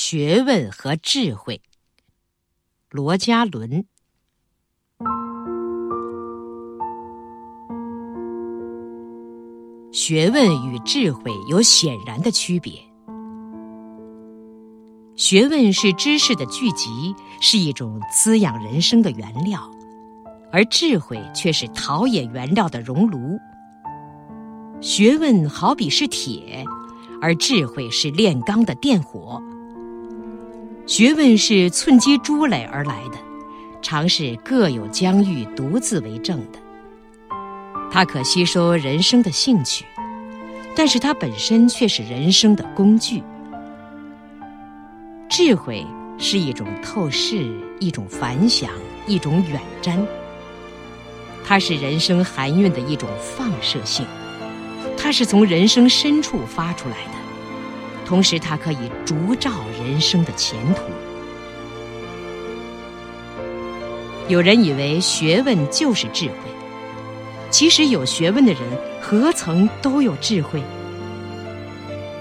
学问和智慧。罗家伦。学问与智慧有显然的区别。学问是知识的聚集，是一种滋养人生的原料，而智慧却是陶冶原料的熔炉。学问好比是铁，而智慧是炼钢的电火。学问是寸积珠累而来的，常是各有疆域，独自为政的。它可吸收人生的兴趣，但是它本身却是人生的工具。智慧是一种透视，一种反想，一种远瞻。它是人生含蕴的一种放射性，它是从人生深处发出来的，同时它可以烛照人生的前途。有人以为学问就是智慧。其实有学问的人，何曾都有智慧？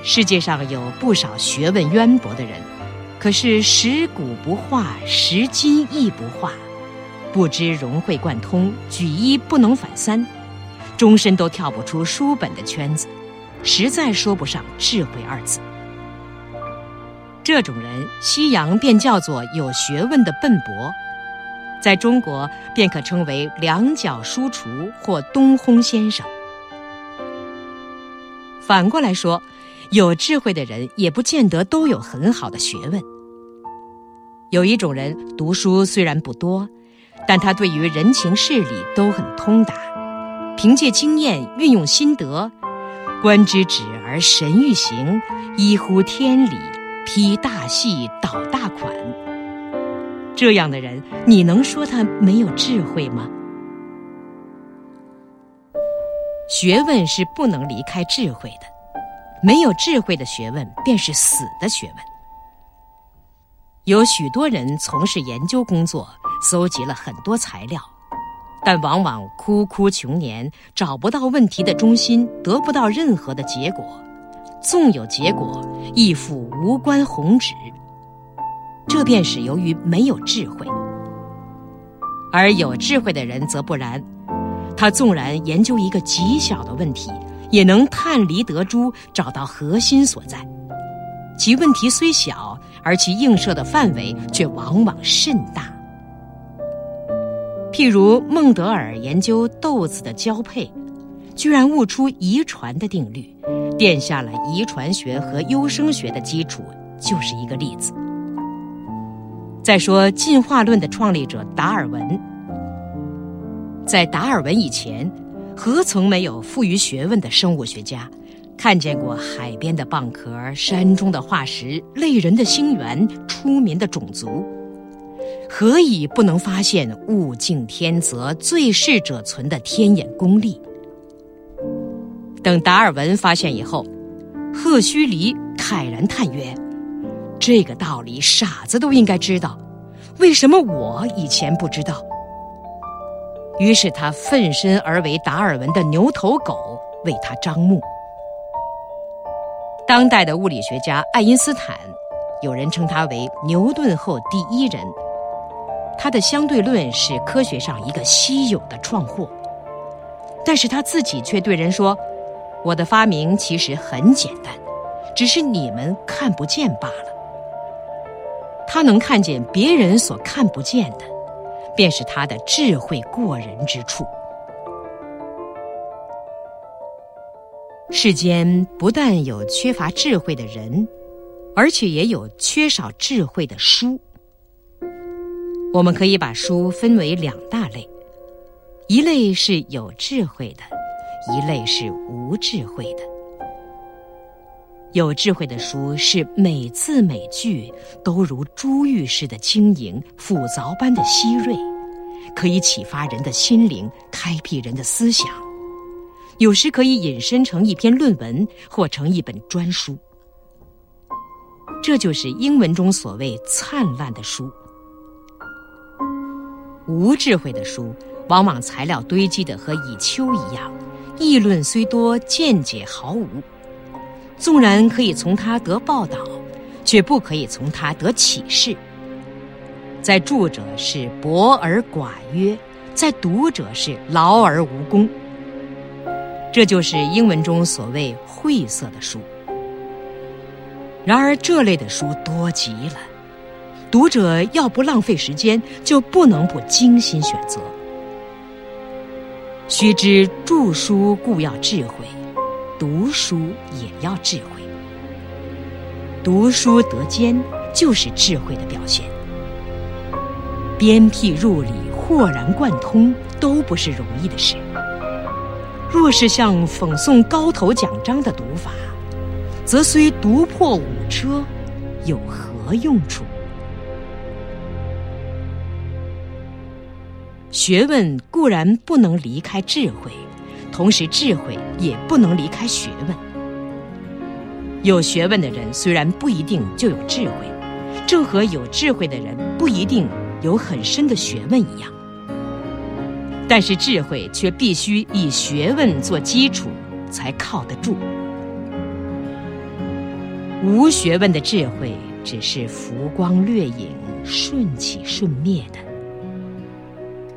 世界上有不少学问渊博的人，可是食古不化，食今亦不化，不知融会贯通，举一不能反三，终身都跳不出书本的圈子，实在说不上智慧二字。这种人，西洋便叫做有学问的笨拙。在中国，便可称为两脚书橱或东烘先生。反过来说，有智慧的人也不见得都有很好的学问。有一种人读书虽然不多，但他对于人情事理都很通达，凭借经验运用心得，观之止而神欲行，依乎天理，批大戏，导大款。这样的人，你能说他没有智慧吗？学问是不能离开智慧的，没有智慧的学问便是死的学问。有许多人从事研究工作，搜集了很多材料，但往往枯枯穷年，找不到问题的中心，得不到任何的结果。纵有结果，亦复无关宏旨。这便是由于没有智慧，而有智慧的人则不然。他纵然研究一个极小的问题，也能探离得珠，找到核心所在。其问题虽小，而其映射的范围却往往甚大。譬如孟德尔研究豆子的交配，居然悟出遗传的定律，奠下了遗传学和优生学的基础，就是一个例子。再说进化论的创立者达尔文，在达尔文以前，何曾没有富于学问的生物学家，看见过海边的蚌壳、山中的化石、类人的星源、出名的种族？何以不能发现物竞天择、最适者存的天眼功力？等达尔文发现以后，赫胥黎慨然叹曰。这个道理，傻子都应该知道，为什么我以前不知道？于是他奋身而为达尔文的牛头狗，为他张目。当代的物理学家爱因斯坦，有人称他为牛顿后第一人。他的相对论是科学上一个稀有的创获，但是他自己却对人说：“我的发明其实很简单，只是你们看不见罢了。”他能看见别人所看不见的，便是他的智慧过人之处。世间不但有缺乏智慧的人，而且也有缺少智慧的书。我们可以把书分为两大类：一类是有智慧的，一类是无智慧的。有智慧的书是每字每句都如珠玉似的晶莹，斧凿般的希锐，可以启发人的心灵，开辟人的思想。有时可以引申成一篇论文，或成一本专书。这就是英文中所谓“灿烂的书”。无智慧的书，往往材料堆积的和蚁丘一样，议论虽多，见解毫无。纵然可以从他得报道，却不可以从它得启示。在著者是博而寡约，在读者是劳而无功。这就是英文中所谓晦涩的书。然而这类的书多极了，读者要不浪费时间，就不能不精心选择。须知著书固要智慧，读书也要智慧。读书得兼，就是智慧的表现。鞭辟入里，豁然贯通，都不是容易的事。若是像讽诵高头奖章的读法，则虽读破五车，有何用处？学问固然不能离开智慧，同时智慧也不能离开学问。有学问的人虽然不一定就有智慧，正和有智慧的人不一定有很深的学问一样。但是智慧却必须以学问做基础，才靠得住。无学问的智慧只是浮光掠影、瞬起瞬灭的。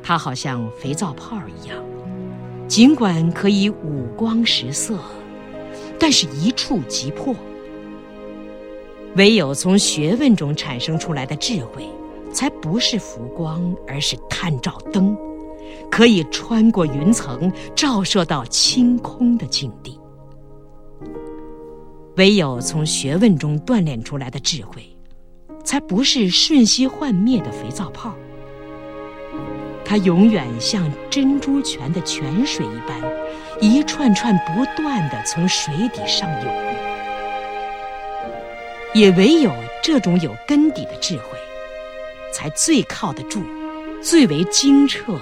它好像肥皂泡一样，尽管可以五光十色，但是一触即破。唯有从学问中产生出来的智慧，才不是浮光，而是探照灯。可以穿过云层，照射到清空的境地。唯有从学问中锻炼出来的智慧，才不是瞬息幻灭的肥皂泡。它永远像珍珠泉的泉水一般，一串串不断的从水底上涌。也唯有这种有根底的智慧，才最靠得住，最为精澈。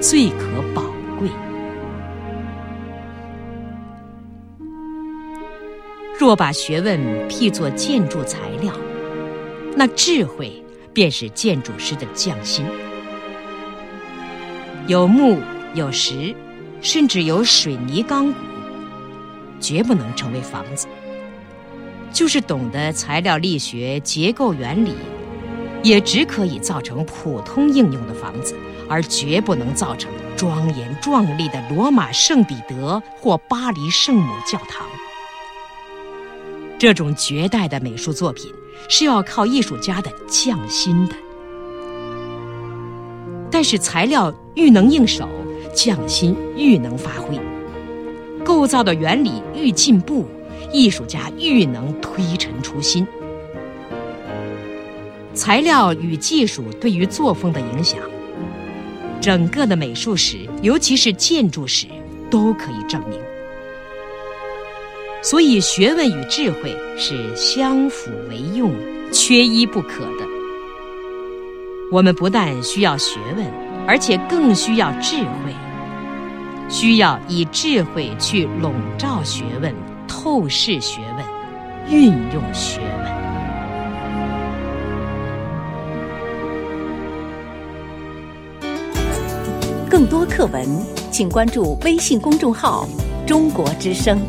最可宝贵。若把学问譬作建筑材料，那智慧便是建筑师的匠心。有木有石，甚至有水泥钢骨，绝不能成为房子。就是懂得材料力学、结构原理。也只可以造成普通应用的房子，而绝不能造成庄严壮丽的罗马圣彼得或巴黎圣母教堂。这种绝代的美术作品是要靠艺术家的匠心的。但是材料愈能应手，匠心愈能发挥；构造的原理愈进步，艺术家愈能推陈出新。材料与技术对于作风的影响，整个的美术史，尤其是建筑史，都可以证明。所以，学问与智慧是相辅为用、缺一不可的。我们不但需要学问，而且更需要智慧，需要以智慧去笼罩学问、透视学问、运用学问。更多课文，请关注微信公众号“中国之声”。